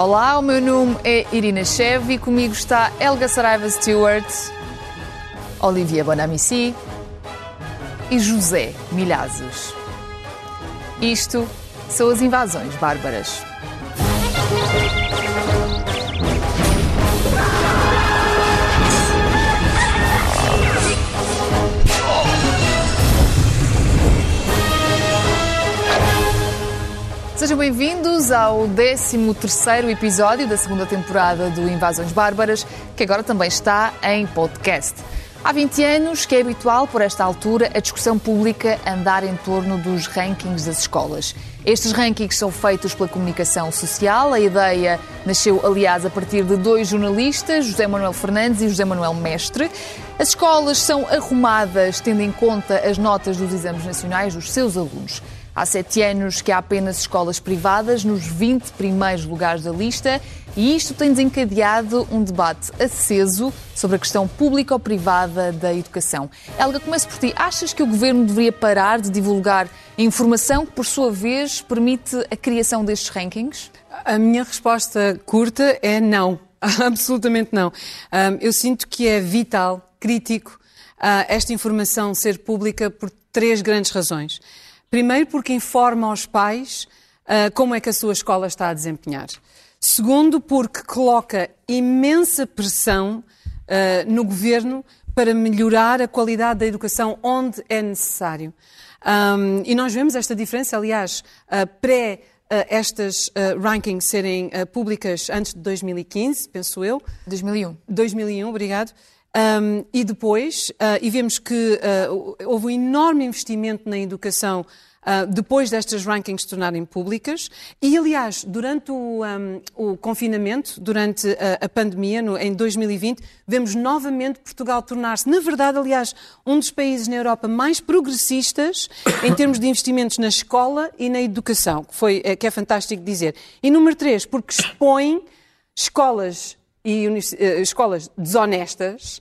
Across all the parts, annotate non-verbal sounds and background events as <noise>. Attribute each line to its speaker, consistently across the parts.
Speaker 1: Olá, o meu nome é Irina Chev e comigo está Elga Saraiva Stewart, Olivia Bonamici e José Milhazes. Isto são as invasões bárbaras. Sejam bem-vindos ao 13º episódio da segunda temporada do Invasões Bárbaras, que agora também está em podcast. Há 20 anos que é habitual, por esta altura, a discussão pública andar em torno dos rankings das escolas. Estes rankings são feitos pela comunicação social. A ideia nasceu, aliás, a partir de dois jornalistas, José Manuel Fernandes e José Manuel Mestre. As escolas são arrumadas tendo em conta as notas dos exames nacionais dos seus alunos. Há sete anos que há apenas escolas privadas nos 20 primeiros lugares da lista e isto tem desencadeado um debate aceso sobre a questão pública ou privada da educação. Helga, começo por ti. Achas que o governo deveria parar de divulgar informação que, por sua vez, permite a criação destes rankings?
Speaker 2: A minha resposta curta é não. <laughs> Absolutamente não. Eu sinto que é vital, crítico, ah, esta informação ser pública por três grandes razões. Primeiro, porque informa aos pais uh, como é que a sua escola está a desempenhar. Segundo, porque coloca imensa pressão uh, no governo para melhorar a qualidade da educação onde é necessário. Um, e nós vemos esta diferença, aliás, uh, pré uh, estas uh, rankings serem uh, públicas antes de 2015, penso eu.
Speaker 1: 2001.
Speaker 2: 2001, obrigado. Um, e depois, uh, e vemos que uh, houve um enorme investimento na educação Uh, depois destas rankings se tornarem públicas. E, aliás, durante o, um, o confinamento, durante a, a pandemia, no, em 2020, vemos novamente Portugal tornar-se, na verdade, aliás, um dos países na Europa mais progressistas <coughs> em termos de investimentos na escola e na educação, que, foi, que é fantástico dizer. E número três, porque expõe escolas e uh, escolas desonestas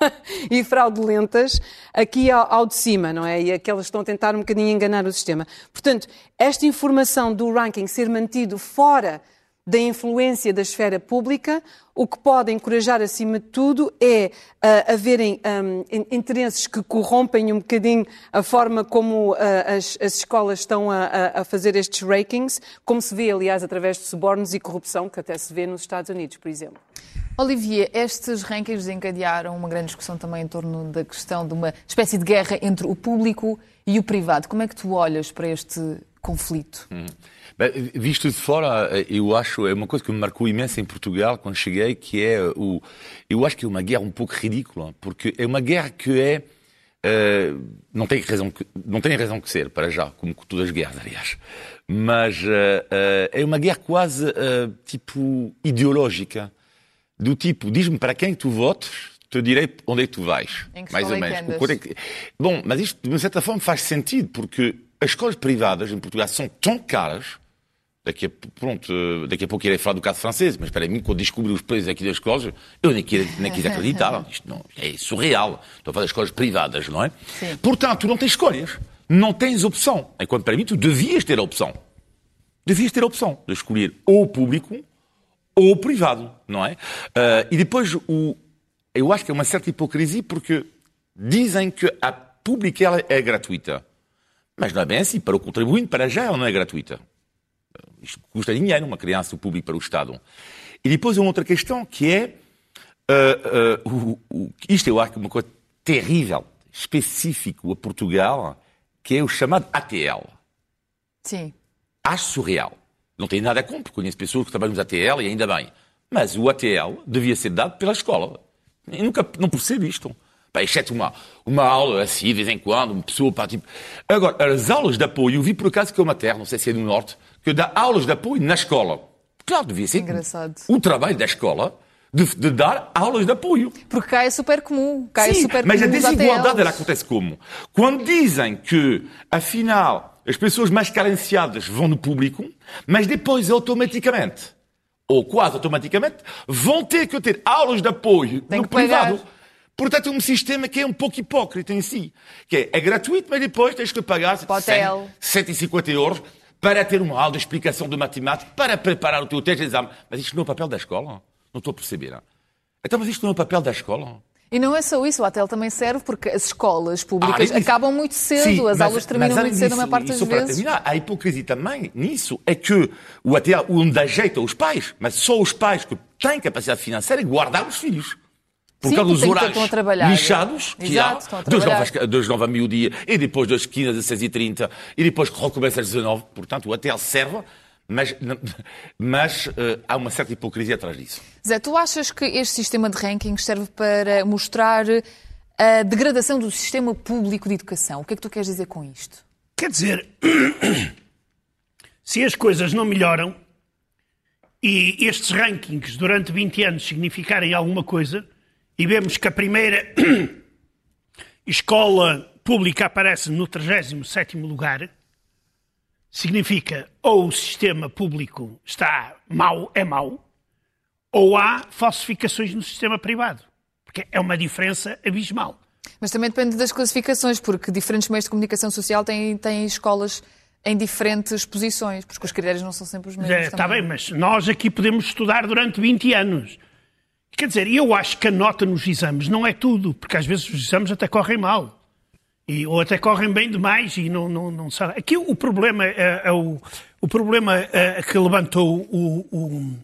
Speaker 2: <laughs> e fraudulentas aqui ao, ao, de cima, não é? E aquelas que estão a tentar um bocadinho enganar o sistema. Portanto, esta informação do ranking ser mantido fora da influência da esfera pública, o que pode encorajar, acima de tudo, é uh, haverem um, interesses que corrompem um bocadinho a forma como uh, as, as, escolas estão a, a, fazer estes rankings, como se vê, aliás, através de subornos e corrupção, que até se vê nos Estados Unidos, por exemplo.
Speaker 1: Olivia, estes rankings desencadearam uma grande discussão também em torno da questão de uma espécie de guerra entre o público e o privado. Como é que tu olhas para este conflito?
Speaker 3: Hum. Bem, visto de fora, eu acho, é uma coisa que me marcou imenso em Portugal quando cheguei, que é o, eu acho que é uma guerra um pouco ridícula, porque é uma guerra que é, uh, não tem razão que, não tem razão que ser, para já, como todas as guerras, aliás, mas uh, uh, é uma guerra quase, tipo, ideológica, do tipo, diz-me para quem tu votes, te direi onde é que tu vais,
Speaker 1: que
Speaker 3: mais ou
Speaker 1: é
Speaker 3: menos.
Speaker 1: É que...
Speaker 3: Bom, mas isto, de uma certa forma, faz sentido, porque as escolas privadas em Portugal são tão caras Daqui a, pronto, daqui a pouco irei falar do caso francês, mas para mim, quando descobri os preços aqui das escolas, eu nem quis, nem quis acreditar. <laughs> Isto não, é surreal. Estou a falar das escolas privadas, não é?
Speaker 1: Sim.
Speaker 3: Portanto, tu não tens escolhas. Não tens opção. Enquanto para mim, tu devias ter a opção. Devias ter a opção de escolher ou o público ou o privado, não é? Uh, e depois, o, eu acho que é uma certa hipocrisia porque dizem que a pública é gratuita. Mas não é bem assim. Para o contribuinte, para já, ela não é gratuita. Isto custa dinheiro, uma criança o público para o Estado. E depois uma outra questão que é, uh, uh, o, o, isto eu acho que é uma coisa terrível, específico a Portugal, que é o chamado ATL.
Speaker 1: Sim.
Speaker 3: Acho surreal. Não tenho nada a contra, conheço pessoas que trabalham nos ATL e ainda bem. Mas o ATL devia ser dado pela escola. Eu nunca não percebo isto. Pá, exceto uma, uma aula assim, de vez em quando, uma pessoa para tipo. Agora, as aulas de apoio, eu vi por acaso que é uma terra, não sei se é do Norte, que dá aulas de apoio na escola. Claro, devia ser
Speaker 1: Engraçado.
Speaker 3: o trabalho da escola de, de, dar aulas de apoio.
Speaker 1: Porque cá é super comum. Cá
Speaker 3: Sim,
Speaker 1: é super
Speaker 3: mas
Speaker 1: comum
Speaker 3: a desigualdade ela acontece como? Quando dizem que, afinal, as pessoas mais carenciadas vão no público, mas depois, automaticamente, ou quase automaticamente, vão ter que ter aulas de apoio
Speaker 1: Tem
Speaker 3: no
Speaker 1: que pagar.
Speaker 3: privado. Portanto, é um sistema que é um pouco hipócrita em si. Que é, é gratuito, mas depois tens que pagar
Speaker 1: Para o hotel.
Speaker 3: 100, 150 euros para ter uma aula de explicação de matemática, para preparar o teu texto de exame. Mas isto não é o papel da escola? Não estou a perceber. Não? Então, mas isto não é o papel da escola?
Speaker 1: E não é só isso, o hotel também serve porque as escolas públicas ah, acabam muito cedo, Sim, as mas, aulas terminam muito cedo, a maior parte das vezes.
Speaker 3: Terminar, a hipocrisia também nisso é que o hotel onde ajeita os pais, mas só os pais que têm capacidade financeira, guardar os filhos. Por causa dos horários lixados que Exato, há, das 9, das 9 a meio-dia, e depois das 15 às 16 h 30 e depois que recomeça às 19 Portanto, o hotel serve mas, <laughs> mas uh, há uma certa hipocrisia atrás disso.
Speaker 1: Zé, tu achas que este sistema de rankings serve para mostrar a degradação do sistema público de educação? O que é que tu queres dizer com isto?
Speaker 4: Quer dizer, <clears throat> se as coisas não melhoram e estes rankings durante 20 anos significarem alguma coisa, e vemos que a primeira <clears throat> escola pública aparece no 37º lugar, significa ou o sistema público está mau, é mau, ou há falsificações no sistema privado. Porque é uma diferença abismal.
Speaker 1: Mas também depende das classificações, porque diferentes meios de comunicação social têm, têm escolas em diferentes posições, porque os critérios não são sempre os mesmos. É,
Speaker 4: está bem, mas nós aqui podemos estudar durante 20 anos. Quer dizer, eu acho que a nota nos exames não é tudo, porque às vezes os exames até correm mal. E, ou até correm bem demais e não, não, não sabem. Aqui o problema é, é o, o problema é, que levantou o, o,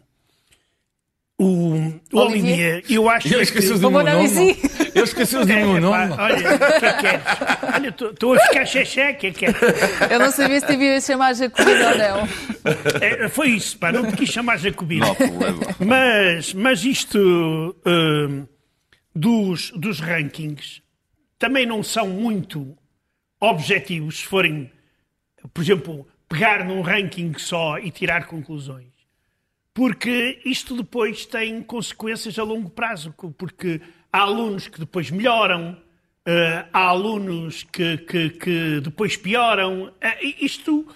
Speaker 4: o, o Olivier. Eu acho
Speaker 3: eu esqueci que... do meu nome. Eu esqueci do meu nome.
Speaker 4: Olha, o que é que é? Olha, estou a ficar xexé, o que é que é?
Speaker 1: Eu não sabia se devia chamar Jacobino ou não.
Speaker 4: É, foi isso, pá, não te quis chamar Jacobino. Não, problema. Mas, mas isto uh, dos, dos rankings também não são muito objetivos se forem, por exemplo, pegar num ranking só e tirar conclusões. Porque isto depois tem consequências a longo prazo, porque há alunos que depois melhoram, eh, há alunos que, que, que depois pioram. Eh, isto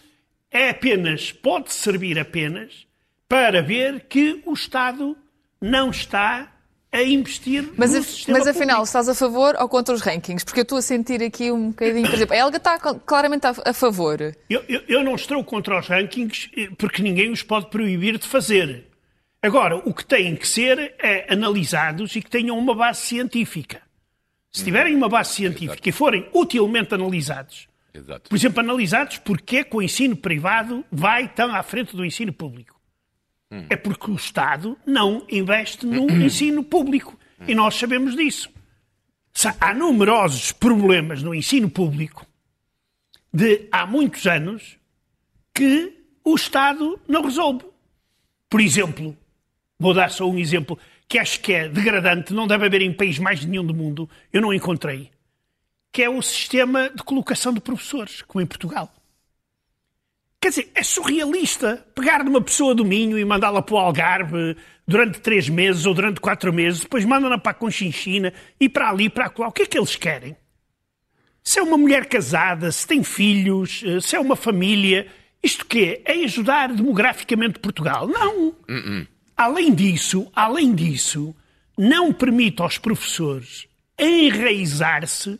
Speaker 4: é apenas, pode servir apenas para ver que o Estado não está a investir
Speaker 1: mas,
Speaker 4: no
Speaker 1: Mas afinal,
Speaker 4: público.
Speaker 1: estás a favor ou contra os rankings? Porque eu estou a sentir aqui um bocadinho... Por exemplo, a Helga está claramente a, a favor.
Speaker 4: Eu, eu, eu, não estou contra os rankings eh, porque ninguém os pode proibir de fazer. Agora, o que têm que ser é analisados e que tenham uma base científica. Se tiverem uma base científica Exato. e forem utilmente analisados, Exato. por exemplo, analisados porque é que o ensino privado vai tão à frente do ensino público Hum. É porque o Estado não investe no hum. <clears throat> ensino público. E nós sabemos disso. Há numerosos problemas no ensino público de há muitos anos que o Estado não resolve. Por exemplo, vou dar só um exemplo que acho que é degradante, não deve haver em país mais nenhum do mundo, eu não encontrei, que é o sistema de colocação de professores, como em Portugal. Quer dizer, é surrealista pegar numa pessoa do Minho e mandá-la para o Algarve durante três meses ou durante quatro meses, depois mandam-na para a Conchinchina e para ali, para lá. O que é que eles querem? Se é uma mulher casada, se tem filhos, eh, se é uma família, isto quê? É ajudar demograficamente Portugal? Não. Uh -uh. Além disso, além disso, não permite aos professores enraizar-se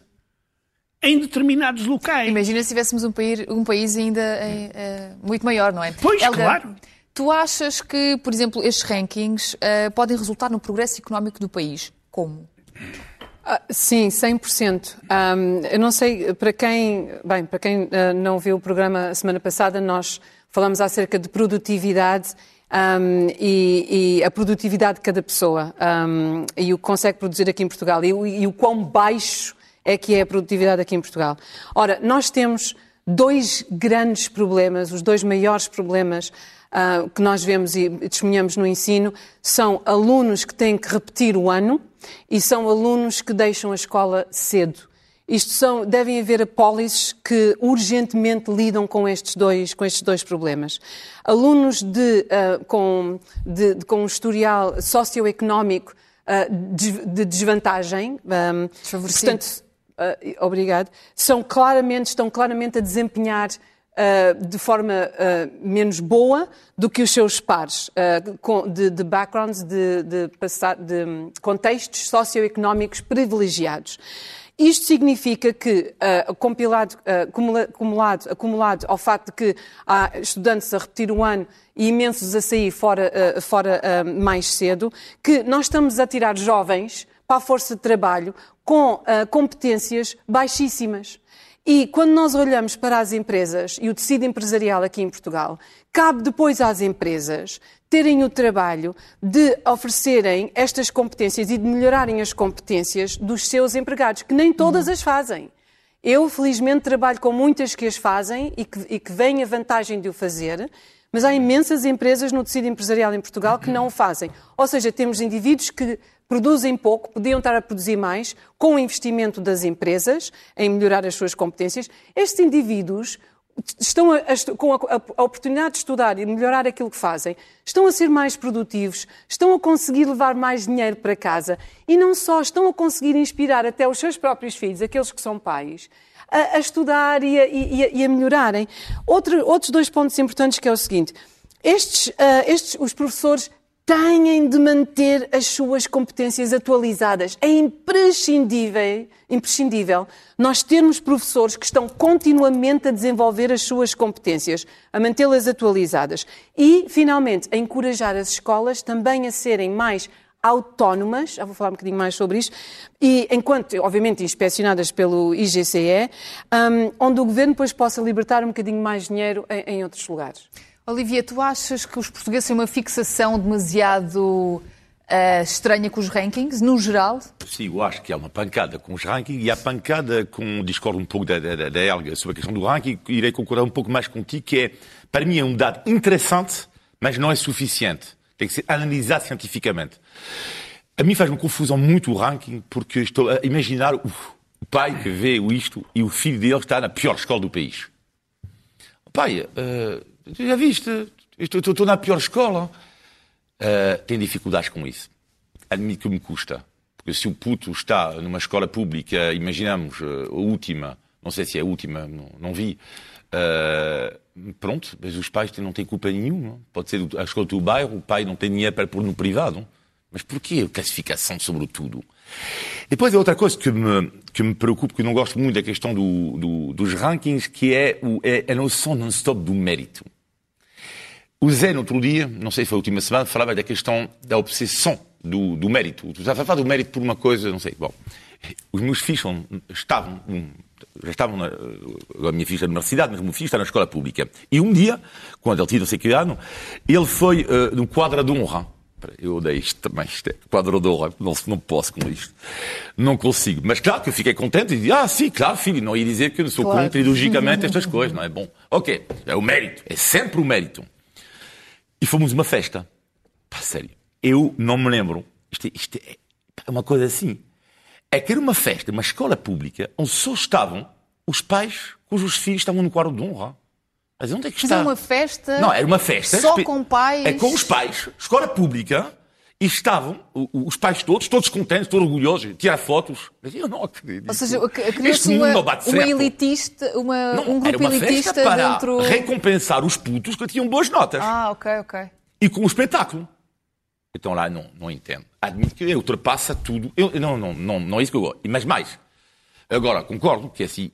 Speaker 4: em determinados locais.
Speaker 1: Imagina se tivéssemos um país, um país ainda uh, muito maior, não é?
Speaker 4: Pois, Helga, claro.
Speaker 1: Tu achas que, por exemplo, estes rankings uh, podem resultar no progresso económico do país? Como?
Speaker 2: Uh, sim, 100%. Um, eu não sei, para quem, bem, para quem uh, não viu o programa semana passada, nós falamos acerca de produtividade um, e, e, a produtividade de cada pessoa um, e o que consegue produzir aqui em Portugal e, e o quão baixo é que é a produtividade aqui em Portugal. Ora, nós temos dois grandes problemas, os dois maiores problemas uh, que nós vemos e testemunhamos no ensino são alunos que têm que repetir o ano e são alunos que deixam a escola cedo. Isto são, devem haver apólices que urgentemente lidam com estes dois, com estes dois problemas. Alunos de, uh, com, de, de, com um historial socioeconómico uh, de, de, desvantagem, um, portanto, uh, obrigado, são claramente, estão claramente a desempenhar uh, de forma uh, menos boa do que os seus pares, de, de, backgrounds, de, de, de contextos socioeconómicos privilegiados. Isto significa que, uh, compilado, uh, acumula, acumulado, acumulado ao facto de que há estudantes a repetir o ano e imensos a sair fora, uh, fora mais cedo, que nós estamos a tirar jovens para a força de trabalho com competências baixíssimas. E quando nós olhamos para as empresas e o tecido empresarial aqui em Portugal, cabe depois às empresas terem o trabalho de oferecerem estas competências e de melhorarem as competências dos seus empregados, que nem todas uhum. as fazem. Eu, felizmente, trabalho com muitas que as fazem e que, e que veem a vantagem de o fazer, mas há imensas empresas no tecido empresarial em Portugal que não o fazem. Ou seja, temos indivíduos que produzem pouco, podiam estar a produzir mais, com o investimento das empresas em melhorar as suas competências. Estes indivíduos estão a, a, com a, a, oportunidade de estudar e melhorar aquilo que fazem, estão a ser mais produtivos, estão a conseguir levar mais dinheiro para casa e não só estão a conseguir inspirar até os seus próprios filhos, aqueles que são pais, a, estudar e, e, e a, melhorarem. Outro, outros dois pontos importantes que é o seguinte: estes, uh, estes os professores têm de manter as suas competências atualizadas. É imprescindível, imprescindível nós termos professores que estão continuamente a desenvolver as suas competências, a mantê-las atualizadas. E, finalmente, a encorajar as escolas também a serem mais autónomas, já vou falar um bocadinho mais sobre isto, e enquanto, obviamente, inspecionadas pelo IGCE, um, onde o governo depois possa libertar um bocadinho mais dinheiro em, em outros lugares.
Speaker 1: Olivia, tu achas que os portugueses têm uma fixação demasiado uh, estranha com os rankings, no geral?
Speaker 3: Sim, eu acho que há uma pancada com os rankings e há pancada com. Discordo um pouco da, da, da Helga sobre a questão do ranking, irei concordar um pouco mais contigo, que é, para mim, é um dado interessante, mas não é suficiente. Tem que ser analisado cientificamente. A mim faz-me confusão muito o ranking, porque estou a imaginar o, o pai que vê isto e o filho dele está na pior escola do país. Pai, uh, Tu já viste? Estou na pior escola. Uh, tem dificuldades com isso. Admito que me custa. Porque se o puto está numa escola pública, imaginamos uh, a última, não sei se é a última, não, não vi, uh, pronto, mas os pais não têm culpa nenhuma. Pode ser a escola do bairro, o pai não tem dinheiro para pôr no privado. Mas porquê a classificação sobre tudo? Depois é outra coisa que me, que me preocupa, que não gosto muito da questão do, do, dos rankings, que é, o, é a noção non-stop do mérito. O Zé, no outro dia, não sei se foi a última semana, falava da questão da obsessão do, do mérito. Tu estás a falar do mérito por uma coisa, não sei. Bom, os meus filhos estavam, já estavam na, a minha filha está na universidade, mas o meu filho está na escola pública. E um dia, quando ele tinha não sei que ano, ele foi uh, no quadro de honra. Eu odeio isto também, isto é quadro de honra, não, não posso com isto. Não consigo. Mas claro que eu fiquei contente e disse, ah, sim, claro, filho, não ia dizer que eu sou claro. contra <laughs> ideologicamente estas coisas, não é bom. Ok, é o mérito, é sempre o mérito. E fomos uma festa. Pá, sério. Eu não me lembro. Isto, é, isto é, é uma coisa assim. É que era uma festa, uma escola pública, onde só estavam os pais cujos filhos estavam no quadro de honra. Mas onde é que está?
Speaker 1: Mas é uma festa.
Speaker 3: Não, era uma festa.
Speaker 1: Só com pais.
Speaker 3: É com os pais, escola pública, e estavam os pais todos, todos contentes, todos orgulhosos, tirar fotos. Mas eu não acredito.
Speaker 1: Ou seja, criou-se uma, uma elitista, uma,
Speaker 3: não,
Speaker 1: um grupo
Speaker 3: uma
Speaker 1: elitista
Speaker 3: para
Speaker 1: dentro...
Speaker 3: recompensar os putos que tinham boas notas.
Speaker 1: Ah, ok, ok.
Speaker 3: E com o espetáculo. Então lá não, não entendo. Admito que ultrapassa tudo. Eu, não, não, não, não é isso que eu gosto. Mas mais. Agora, concordo que assim,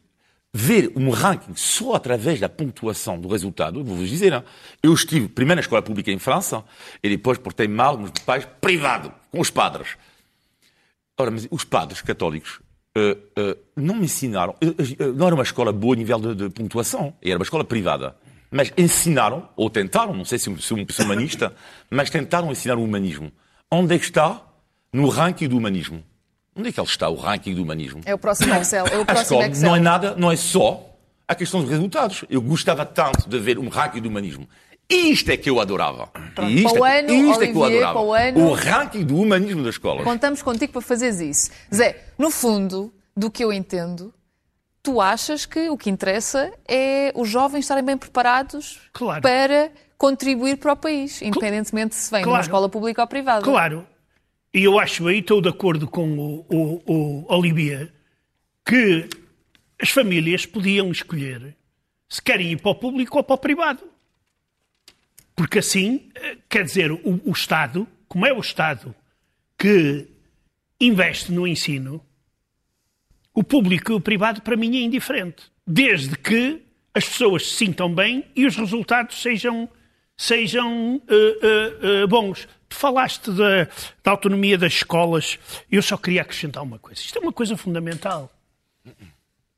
Speaker 3: ver um ranking só através da pontuação do resultado, vou-vos dizer, hein? eu estive primeiro na escola pública em França e depois portei mal meus pais privado, com os padres. Ora, mas os padres católicos uh, uh, não me ensinaram, uh, não era uma escola boa a nível de, de, pontuação, era uma escola privada, mas ensinaram, ou tentaram, não sei se sou um humanista, <laughs> mas tentaram ensinar o humanismo. Onde é que está no ranking do humanismo? Onde é que ele está, o ranking do humanismo?
Speaker 1: É o próximo <coughs> Excel. É o próximo
Speaker 3: escola
Speaker 1: Excel.
Speaker 3: não é nada, não é só a questão dos resultados. Eu gostava tanto de ver um ranking do humanismo. Isto é que eu adorava.
Speaker 1: Isto, para o é ano, isto Olivier, é que eu adorava.
Speaker 3: O,
Speaker 1: ano,
Speaker 3: o ranking do humanismo da escola.
Speaker 1: Contamos contigo para fazeres isso. Zé, no fundo, do que eu entendo, tu achas que o que interessa é os jovens estarem bem preparados
Speaker 4: claro.
Speaker 1: para contribuir para o país, independentemente se vem claro. de uma escola pública ou privada.
Speaker 4: Claro. E eu acho aí, estou de acordo com o, o, o que as famílias podiam escolher se querem ir para o público ou para o privado. Porque assim, eh, quer dizer, o, o Estado, como é o Estado que investe no ensino, O público e o privado, para mim, é indiferente. Desde que as pessoas se sintam bem e os resultados sejam, sejam uh, uh, uh, bons. Falaste da, da autonomia das escolas. Eu só queria acrescentar uma coisa. Isto é uma coisa fundamental.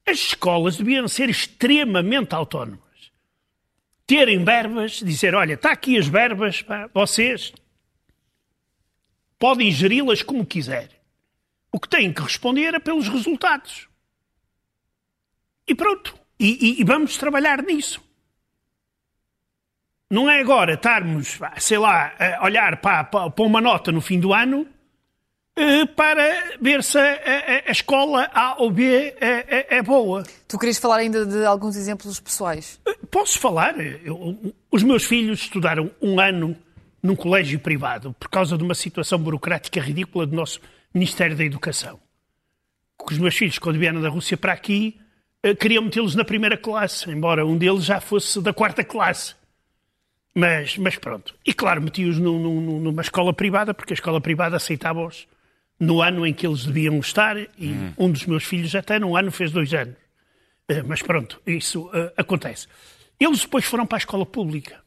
Speaker 4: As escolas deviam ser extremamente autónomas. Terem verbas, dizer, olha, está aqui as verbas, pá, vocês podem geri-las como quiserem. O que têm que responder é pelos resultados. E pronto. E, e, e vamos trabalhar nisso. Não é agora estarmos, sei lá, a olhar para, para, uma nota no fim do ano eh, para ver se a, a, a, escola A ou B é, é, é, boa.
Speaker 1: Tu querias falar ainda de alguns exemplos pessoais?
Speaker 4: Eh, posso falar. Eu, os meus filhos estudaram um ano num colégio privado por causa de uma situação burocrática ridícula do nosso Ministério da Educação. Os meus filhos, quando vieram da Rússia para aqui, eh, queriam metê-los na primeira classe, embora um deles já fosse da quarta classe. Mas, mas pronto. E claro, meti-os numa escola privada, porque a escola privada aceitava-os no ano em que eles deviam estar, e hum. um dos meus filhos até num ano fez dois anos. Uh, mas pronto, isso uh, acontece. Eles depois foram para a escola pública.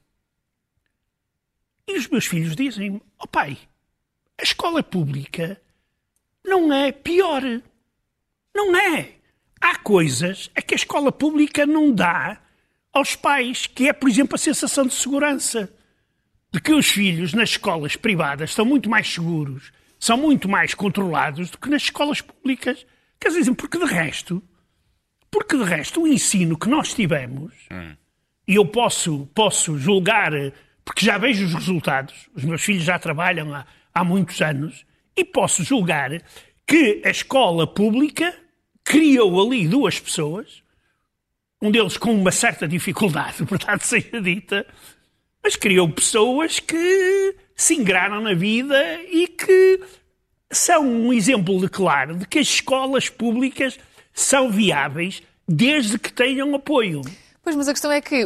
Speaker 4: E os meus filhos dizem: Ó oh, pai, a escola pública não é pior. Não é. Há coisas a que a escola pública não dá aos pais, que é, por exemplo, a sensação de segurança. De que os filhos nas escolas privadas estão muito mais seguros, são muito mais controlados do que nas escolas públicas. Quer dizer, porque de resto, porque de resto o ensino que nós tivemos, hum. e eu posso, posso julgar, porque já vejo os resultados, os meus filhos já trabalham há, há muitos anos, e posso julgar que a escola pública criou ali duas pessoas, um deles com uma certa dificuldade, <laughs> verdade seja dita, mas criou pessoas que se ingraram na vida e que são um exemplo de claro de que as escolas públicas são viáveis desde que tenham apoio.
Speaker 1: Pois, mas a questão é que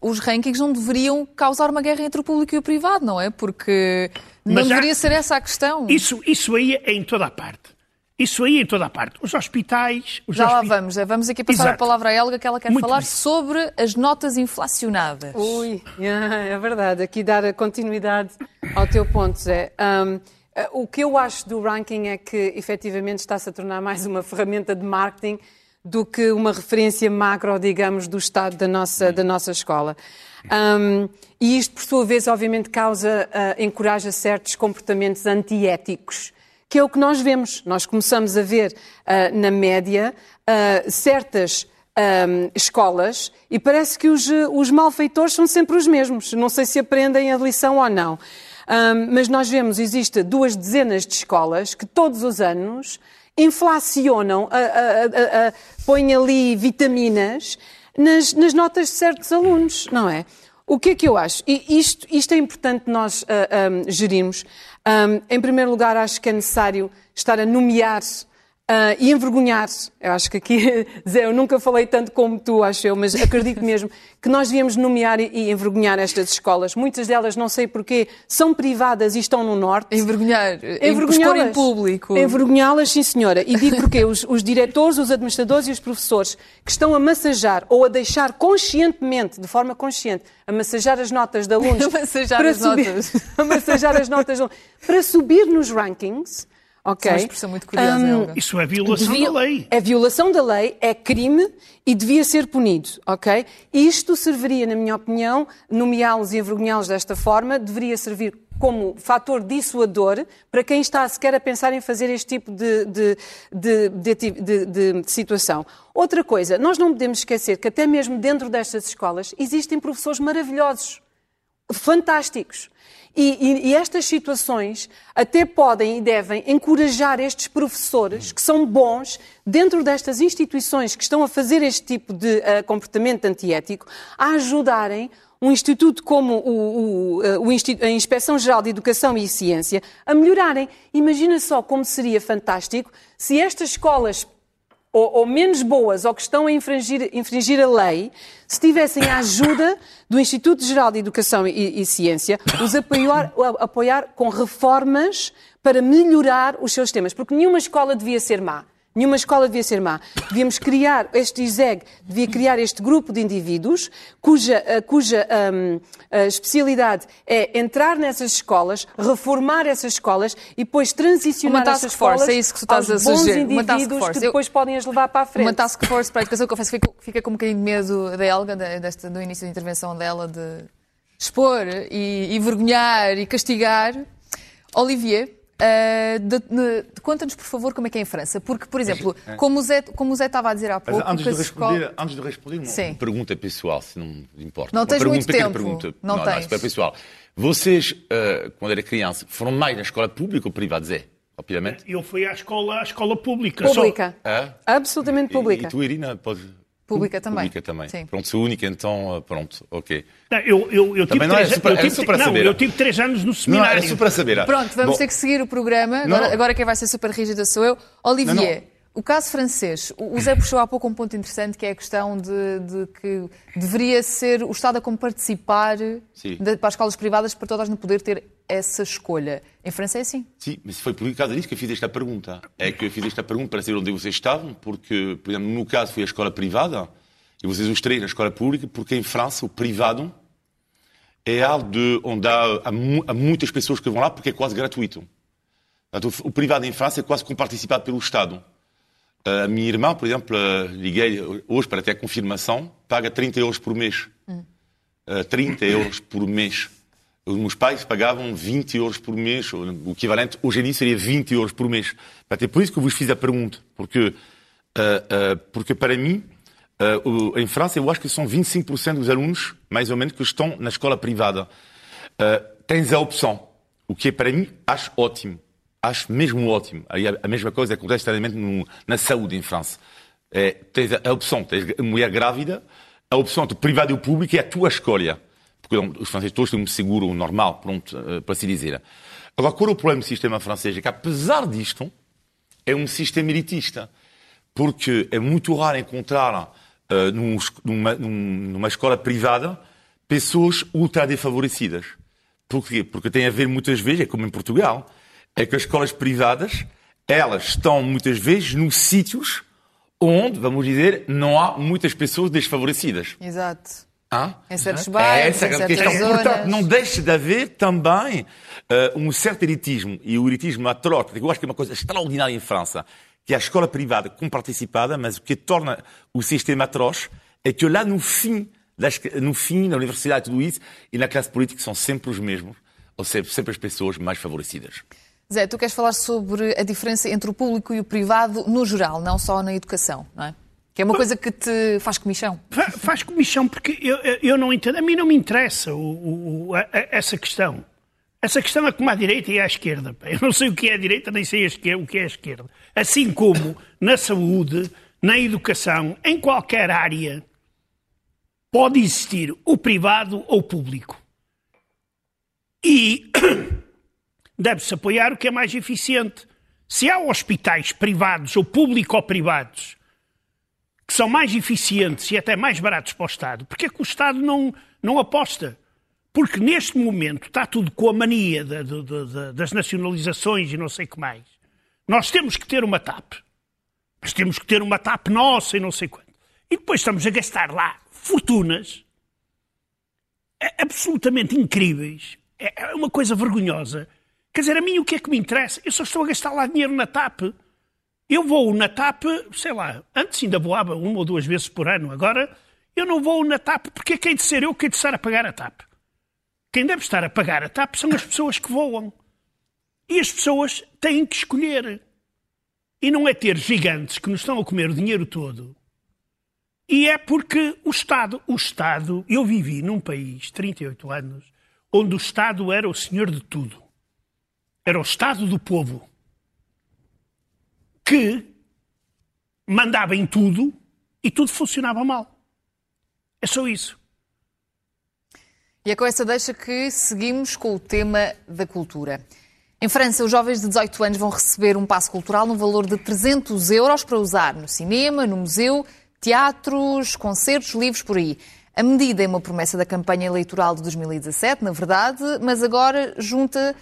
Speaker 1: os rankings não deveriam causar uma guerra entre o público e o privado, não é? Porque não mas deveria há... ser essa a questão.
Speaker 4: Isso, isso aí é em toda a parte. Isso aí em toda a parte. Os hospitais. Os
Speaker 1: Já lá vamos. Vamos aqui passar Exato. a palavra à Helga, que ela quer Muito falar bem. sobre as notas inflacionadas.
Speaker 2: Ui, <laughs> é verdade. Aqui dar continuidade ao teu ponto, Zé. Um, o que eu acho do ranking é que efetivamente está-se a tornar mais uma ferramenta de marketing do que uma referência macro, digamos, do estado da nossa, da nossa escola. Um, e isto, por sua vez, obviamente, causa, uh, encoraja certos comportamentos antiéticos que é o que nós vemos. Nós começamos a ver uh, na média uh, certas um, escolas e parece que os, os malfeitores são sempre os mesmos. Não sei se aprendem a lição ou não. Um, mas nós vemos, existe duas dezenas de escolas que todos os anos inflacionam, a, a, a, põem ali vitaminas nas, nas, notas de certos alunos, não é? O que é que eu acho? E isto, isto é importante nós uh, um, gerirmos. Um, em primeiro lugar, acho que é necessário estar a nomear Uh, e envergonhar, eu acho que aqui, <laughs> Zé, eu nunca falei tanto como tu, acho eu, mas acredito mesmo que nós devíamos nomear e, envergonhar estas escolas. Muitas delas, não sei porquê, são privadas e estão no Norte.
Speaker 1: Envergonhar, envergonhá-las em público.
Speaker 2: Envergonhá-las, sim senhora. E digo porque os, os diretores, os administradores e os professores que estão a massajar ou a deixar conscientemente, de forma consciente, a massajar as notas de <laughs> alunos.
Speaker 1: a massajar as subir, notas. <laughs>
Speaker 2: a massajar as notas de alunos, para subir nos rankings Ok.
Speaker 1: É uma expressão muito curiosa, um,
Speaker 4: Isso é violação devia, da lei.
Speaker 2: É violação da lei, é crime e devia ser punido, ok? Isto serviria, na minha opinião, nomeá-los e envergonhá-los desta forma, deveria servir como fator dissuador para quem está sequer a pensar em fazer este tipo de, de, de, de, situação. Outra coisa, nós não podemos esquecer que até mesmo dentro destas escolas existem professores maravilhosos, fantásticos. E, e, e, estas situações até podem e devem encorajar estes professores que são bons dentro destas instituições que estão a fazer este tipo de uh, comportamento antiético a ajudarem um instituto como o, o, eh, o, a Inspeção Geral de Educação e Ciência a melhorarem. Imagina só como seria fantástico se estas escolas ou, ou, menos boas ou que estão a infringir, infringir a lei, se tivessem a ajuda do Instituto Geral de Educação e, e Ciência, os apoiar, apoiar com reformas para melhorar os seus sistemas. Porque nenhuma escola devia ser má. Nenhuma escola devia ser má. Devíamos criar, este ISEG devia criar este grupo de indivíduos cuja, uh, cuja um, uh, especialidade é entrar nessas escolas, reformar essas escolas e depois transicionar
Speaker 1: uma
Speaker 2: essas escolas
Speaker 1: é isso que tu estás
Speaker 2: aos
Speaker 1: a
Speaker 2: bons
Speaker 1: sugerir.
Speaker 2: indivíduos que depois Eu, podem as levar para a frente.
Speaker 1: Uma task force para a educação, confesso que fica, fica com um bocadinho de medo da Helga, desta, do início da intervenção dela, de expor e, e vergonhar e castigar. Olivier, Uh, Conta-nos, por favor, como é que é em França. Porque, por exemplo, é. como, o Zé, como o Zé estava a dizer há pouco...
Speaker 3: antes, de responder, escola... antes de responder, uma Sim. pergunta pessoal, se não importa.
Speaker 1: Não tens
Speaker 3: pergunta,
Speaker 1: muito tempo.
Speaker 3: Pergunta.
Speaker 1: Não,
Speaker 3: não,
Speaker 1: tens.
Speaker 3: não, super pessoal. Vocês, uh, quando era criança, foram mais na escola pública ou privada, Zé? Obviamente.
Speaker 4: Eu fui à escola, à escola pública.
Speaker 2: Pública.
Speaker 3: Só... É?
Speaker 2: Absolutamente pública.
Speaker 3: E, e tu, Irina, pode...
Speaker 1: Pública também.
Speaker 3: Pública também. Sim. Pronto, sou única, então, pronto, ok.
Speaker 4: Não, eu, eu, eu, tive três, super, eu, tive, não, saber. eu tive três anos no seminário.
Speaker 3: Não, era super saber.
Speaker 1: Pronto, vamos Bom, ter que seguir o programa. Agora, agora, quem vai ser super rígida sou eu. Olivier, não, o caso francês. O Zé puxou há pouco um ponto interessante, que é a questão de, de que deveria ser o Estado a como participar de, para as escolas privadas para todas não poder ter essa escolha. Em França é assim?
Speaker 3: Sim, mas foi por causa disso que eu fiz esta pergunta. É que eu fiz esta pergunta para saber onde vocês estavam, porque, por exemplo, no caso foi a escola privada, e vocês os três na escola pública, porque em França o privado é algo de, onde há, há, muitas pessoas que vão lá porque é quase gratuito. O privado em França é quase comparticipado pelo Estado. A minha irmã, por exemplo, liguei hoje para ter a confirmação, paga 30 euros por mês. Hum. 30 euros por mês. Os meus pais pagavam 20 euros por mês, o equivalente hoje em dia seria 20 euros por mês. É por isso que eu vos fiz a pergunta, porque, porque para mim, em França, eu acho que são 25% dos alunos, mais ou menos, que estão na escola privada. tens a opção, o que para mim acho ótimo. Acho mesmo ótimo. A mesma coisa acontece também na saúde em França. É, tens a opção, tens a mulher grávida, a opção de privado e público é a tua escolha porque os franceses todos têm um seguro normal, pronto, eh, para se dizer. Agora, qual é o problema do sistema francês? É que, apesar disto, é um sistema elitista. Porque é muito raro encontrar uh, numa, numa escola privada pessoas ultra desfavorecidas. Porquê? Porque tem a ver muitas vezes, é como em Portugal, é que as escolas privadas, elas estão muitas vezes nos sítios onde, vamos dizer, não há muitas pessoas desfavorecidas.
Speaker 1: Exato.
Speaker 3: Ah?
Speaker 1: Em certos bairros, é essa em questão. Zonas.
Speaker 3: Portanto, não deixe de haver também uh, um certo elitismo, e o elitismo atroz, eu acho que é uma coisa extraordinária em França, que é a escola privada com participada, mas o que torna o sistema atroz é que lá no fim, no fim, na universidade, tudo isso, e na classe política são sempre os mesmos, ou seja, sempre as pessoas mais favorecidas.
Speaker 1: Zé, tu queres falar sobre a diferença entre o público e o privado no geral, não só na educação, não é? Que é uma coisa que te faz comichão.
Speaker 4: Faz comichão porque eu, eu não entendo. A mim não me interessa o, o, a, a, essa questão. Essa questão é como à direita e à esquerda. Eu não sei o que é a direita, nem sei o que é a esquerda. Assim como na saúde, na educação, em qualquer área, pode existir o privado ou o público. E deve-se apoiar o que é mais eficiente. Se há hospitais privados ou público-privados que são mais eficientes e até mais baratos para o Estado, porque é que o Estado não, não aposta? Porque neste momento está tudo com a mania de, de, de, das nacionalizações e não sei o que mais. Nós temos que ter uma TAP. Mas temos que ter uma TAP nossa e não sei quanto. E depois estamos a gastar lá fortunas absolutamente incríveis. É uma coisa vergonhosa. Quer dizer, a mim o que é que me interessa? Eu só estou a gastar lá dinheiro na TAP. Eu vou na TAP, sei lá, antes ainda voava uma ou duas vezes por ano, agora eu não vou na TAP porque quem de ser eu que de estar a pagar a TAP. Quem deve estar a pagar a TAP são as pessoas que voam. E as pessoas têm que escolher. E não é ter gigantes que nos estão a comer o dinheiro todo. E é porque o Estado, o Estado, eu vivi num país, 38 anos, onde o Estado era o senhor de tudo. Era o Estado do povo que mandava em tudo e tudo funcionava mal. É só isso.
Speaker 1: E é com essa deixa que seguimos com o tema da cultura. Em França, os jovens de 18 anos vão receber um passo cultural no valor de 300 euros para usar no cinema, no museu, teatros, concertos, livros por aí. A medida é uma promessa da campanha eleitoral de 2017, na verdade, mas agora junta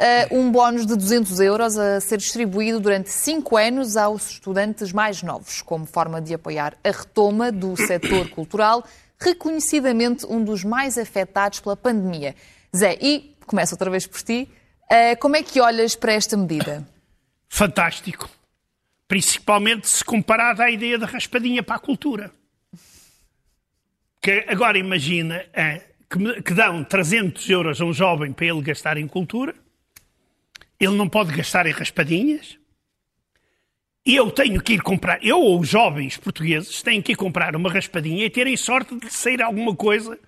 Speaker 1: uh, um bónus de 200 euros a ser distribuído durante cinco anos aos estudantes mais novos, como forma de apoiar a retoma do setor cultural, reconhecidamente um dos mais afetados pela pandemia. Zé, e começo outra vez por ti, uh, como é que olhas para esta medida?
Speaker 4: Fantástico. Principalmente se comparado à ideia da raspadinha para a cultura. Que agora imagina é, que, que dão 300 euros a um jovem para ele gastar em cultura, ele não pode gastar em raspadinhas, e eu tenho que ir comprar, eu ou os jovens portugueses têm que ir comprar uma raspadinha e terem sorte de sair alguma coisa,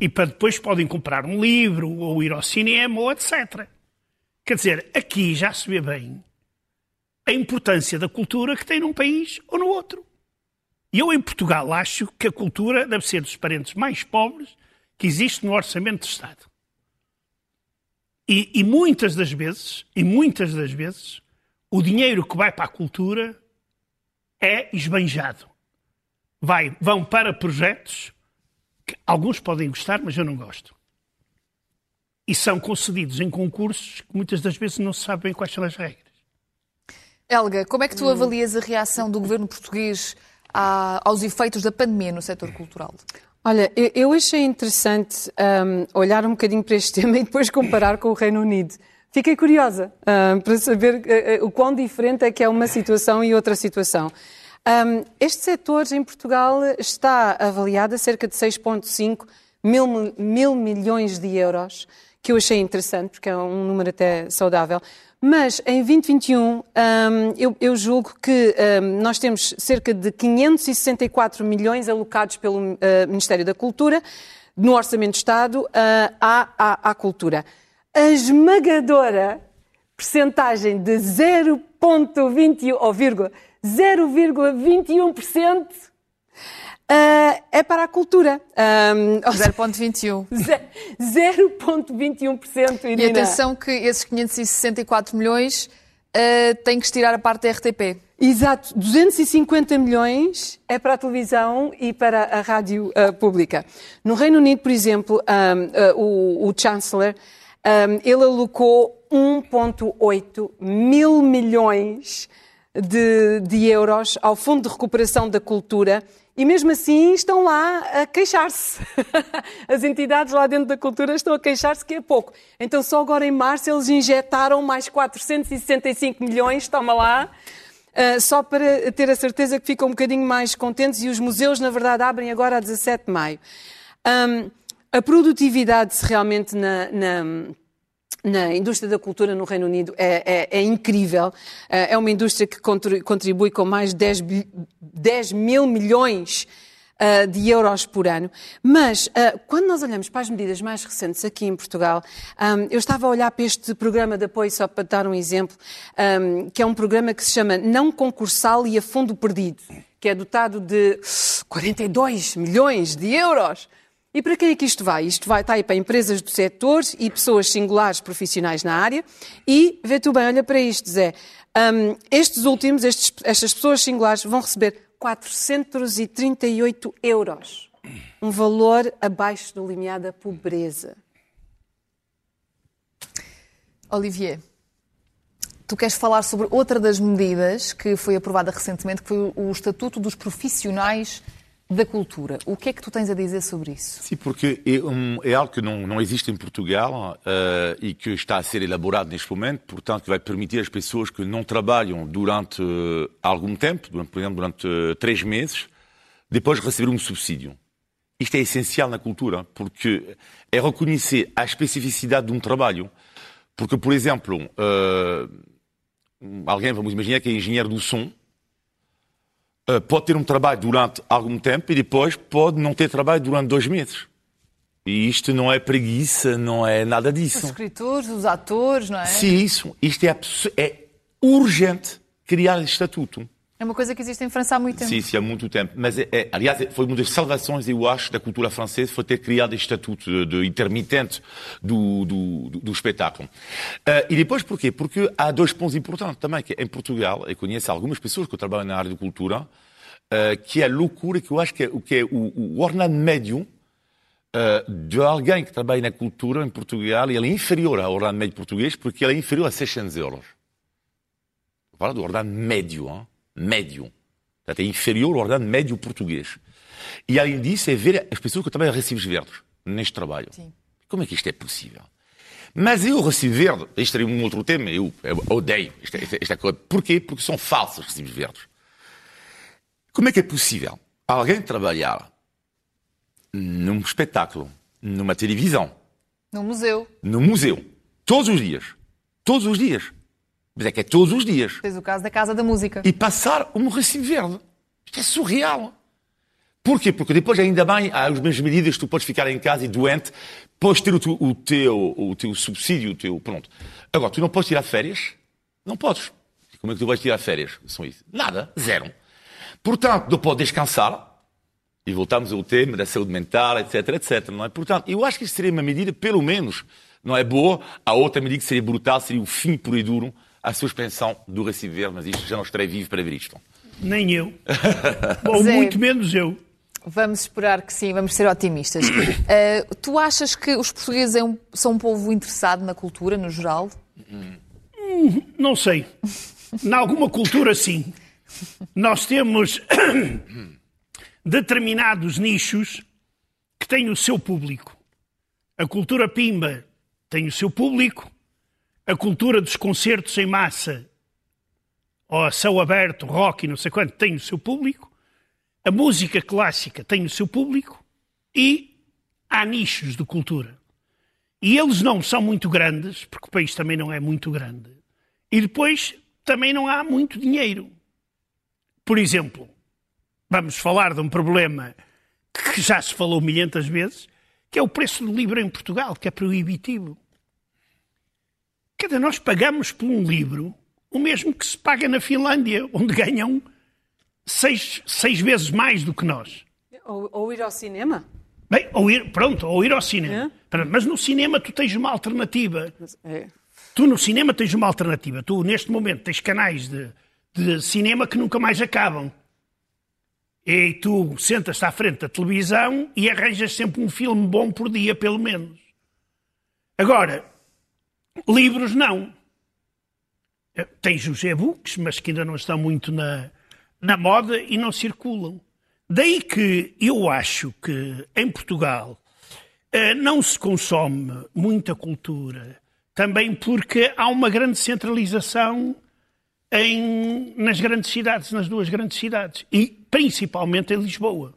Speaker 4: e para depois podem comprar um livro, ou ir ao cinema, ou etc. Quer dizer, aqui já se vê bem a importância da cultura que tem num país ou no outro. E eu, em Portugal, acho que a cultura deve ser dos parentes mais pobres que existe no orçamento de Estado. E, e, muitas das vezes, e muitas das vezes, o dinheiro que vai para a cultura é esbanjado. Vai, vão para projetos que alguns podem gostar, mas eu não gosto. E são concedidos em concursos que muitas das vezes não se sabem quais são as regras.
Speaker 1: Helga, como é que tu avalias a reação do governo português aos efeitos da pandemia no setor cultural?
Speaker 2: Olha, eu achei interessante um, olhar um bocadinho para este <laughs> tema e depois comparar com o Reino Unido. Fiquei curiosa um, para saber uh, o quão diferente é que é uma situação e outra situação. Um, este setor em Portugal está avaliado a cerca de 6,5 mil, mil milhões de euros, que eu achei interessante, porque é um número até saudável. Mas em 2021, um, eu, eu, julgo que um, nós temos cerca de 564 milhões alocados pelo uh, Ministério da Cultura, no Orçamento de Estado, uh, à, à, à cultura. A esmagadora percentagem de 0,21 ou 0,21% Uh, é para a cultura.
Speaker 1: Um, <laughs> 0,21%.
Speaker 2: 0,21%.
Speaker 1: E atenção que esses 564 milhões uh, têm que estirar a parte da RTP.
Speaker 2: Exato, 250 milhões é para a televisão e para a rádio uh, pública. No Reino Unido, por exemplo, um, o, o, Chancellor, um, ele alocou 1,8 mil milhões de, de euros ao Fundo de Recuperação da Cultura e mesmo assim estão lá a queixar-se. <laughs> As entidades lá dentro da cultura estão a queixar-se que é pouco. Então só agora em março eles injetaram mais 465 milhões, toma lá, uh, só para ter a certeza que ficam um bocadinho mais contentes e os museus, na verdade, abrem agora a 17 de maio. A produtividade realmente na, na na indústria da cultura no Reino Unido é, é, é incrível. Eh, é uma indústria que contribui com mais de 10, 10 mil milhões Uh, de euros por ano. Mas, uh, quando nós olhamos para as medidas mais recentes aqui em Portugal, um, eu estava a olhar para este programa de apoio, só para dar um exemplo, um, que é um programa que se chama Não Concursal e a Fundo Perdido, que é dotado de 42 milhões de euros. E para quem é que isto vai? Isto vai estar aí para empresas do setor e pessoas singulares profissionais na área. E, vê tu bem, olha para isto, Zé. Um, estes últimos, estes, estas pessoas singulares vão receber 438 euros. Um valor abaixo do limiar da pobreza.
Speaker 1: Olivier, tu queres falar sobre outra das medidas que foi aprovada recentemente, que foi o Estatuto dos Profissionais da cultura. O que é que tu tens a dizer sobre isso?
Speaker 3: Sim, porque é, um, é algo que não, não existe em Portugal uh, e que está a ser elaborado neste momento, portanto, que vai permitir às pessoas que não trabalham durante uh, algum tempo, durante, por exemplo, durante uh, três meses, depois receber um subsídio. Isto é essencial na cultura, porque é reconhecer a especificidade de um trabalho. Porque, por exemplo, alguém, vamos imaginar que é engenheiro do som, pode ter um trabalho durante algum tempo e depois pode não ter trabalho durante dois meses. E isto não é preguiça, não é nada disso.
Speaker 1: Os escritores, os atores, não é?
Speaker 3: Sim, isso. Isto é, é urgente criar estatuto.
Speaker 1: É uma coisa que existe em França há muito tempo.
Speaker 3: Sim, sim, há muito tempo. Mas, é, é aliás, foi uma das salvações, eu acho, da cultura francesa, foi ter criado este estatuto de, de intermitente do, do, do, espetáculo. Uh, e depois, porquê? Porque há dois pontos importantes também, que em Portugal, eu conheço algumas pessoas que trabalham na área de cultura, uh, que é a loucura, que eu acho que é, que é o, o médio uh, de alguém que trabalha na cultura em Portugal e ele é inferior ao ordenado médio português porque ele é inferior a 600 euros. Fala do ordenado médio, hein? Médio. Portanto, é inferior ao ordenado médio português. E além disso, é ver as pessoas que trabalham recibos verdes neste trabalho. Sim. Como é que isto é possível? Mas eu, recibo verde, isto é um outro tema, eu, eu odeio esta, esta, esta coisa. Porquê? Porque são falsos recibos verdes. Como é que é possível alguém trabalhar num espetáculo, numa televisão,
Speaker 1: no museu,
Speaker 3: no museu, todos os dias, todos os dias, mas é que é todos os dias.
Speaker 1: Tens o caso da Casa da Música.
Speaker 3: E passar um recibo verde. Isto é surreal. Porquê? Porque depois, ainda bem, há as mesmas medidas que tu podes ficar em casa e doente, podes ter o teu, o teu, o teu subsídio, o teu. Pronto. Agora, tu não podes tirar férias? Não podes. Como é que tu vais tirar férias? São isso? Nada. Zero. Portanto, não podes descansar. E voltamos ao tema da saúde mental, etc, etc. Não é? Portanto, eu acho que isso seria uma medida, pelo menos, não é boa. A outra medida que seria brutal seria o fim puro e duro à suspensão do recibo verde, mas isto já não estarei vivo para ver isto.
Speaker 4: Nem eu. <laughs> Ou Zé. muito menos eu.
Speaker 1: Vamos esperar que sim, vamos ser otimistas. Uh, <coughs> tu achas que os portugueses é um, são um povo interessado na cultura, no geral?
Speaker 4: Hum, não sei. Em alguma cultura, sim. Nós temos <coughs> determinados nichos que têm o seu público. A cultura pimba tem o seu público, a cultura dos concertos em massa, ou a céu aberto, rock e não sei quanto, tem o seu público, a música clássica tem o seu público e há nichos de cultura. E eles não são muito grandes, porque o país também não é muito grande. E depois também não há muito dinheiro. Por exemplo, vamos falar de um problema que já se falou milhentas vezes, que é o preço do livro em Portugal, que é proibitivo. Cada nós pagamos por um livro o mesmo que se paga na Finlândia, onde ganham seis, seis vezes mais do que nós.
Speaker 2: Ou, ou ir ao cinema?
Speaker 4: Bem, ou ir, pronto, ou ir ao cinema. É? Mas no cinema tu tens uma alternativa. É. Tu no cinema tens uma alternativa. Tu, neste momento, tens canais de, de cinema que nunca mais acabam. E tu sentas-te à frente da televisão e arranjas sempre um filme bom por dia, pelo menos. Agora, livros não. Tens os e-books, mas que ainda não estão muito na, na moda e não circulam. Daí que eu acho que em Portugal eh, não se consome muita cultura, também porque há uma grande centralização em, nas grandes cidades, nas duas grandes cidades, e principalmente em Lisboa.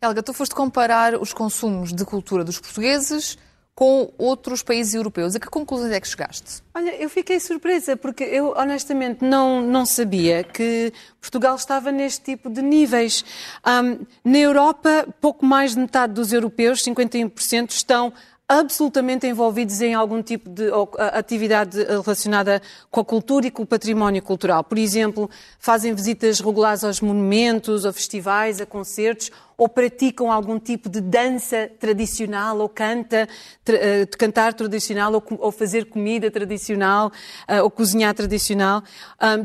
Speaker 1: Helga, tu foste comparar os consumos de cultura dos portugueses com outros países europeus. A que conclusões é que chegaste?
Speaker 2: Olha, eu fiquei surpresa porque eu honestamente não, não sabia que Portugal estava neste tipo de níveis. Um, na Europa, pouco mais de metade dos europeus, 51%, estão absolutamente envolvidos em algum tipo de atividade relacionada com a cultura e com o património cultural. Por exemplo, fazem visitas regulares aos monumentos, a festivais, a concertos, ou praticam algum tipo de dança tradicional, ou canta, uh, cantar tradicional, ou, fazer comida tradicional, uh, ou cozinhar tradicional.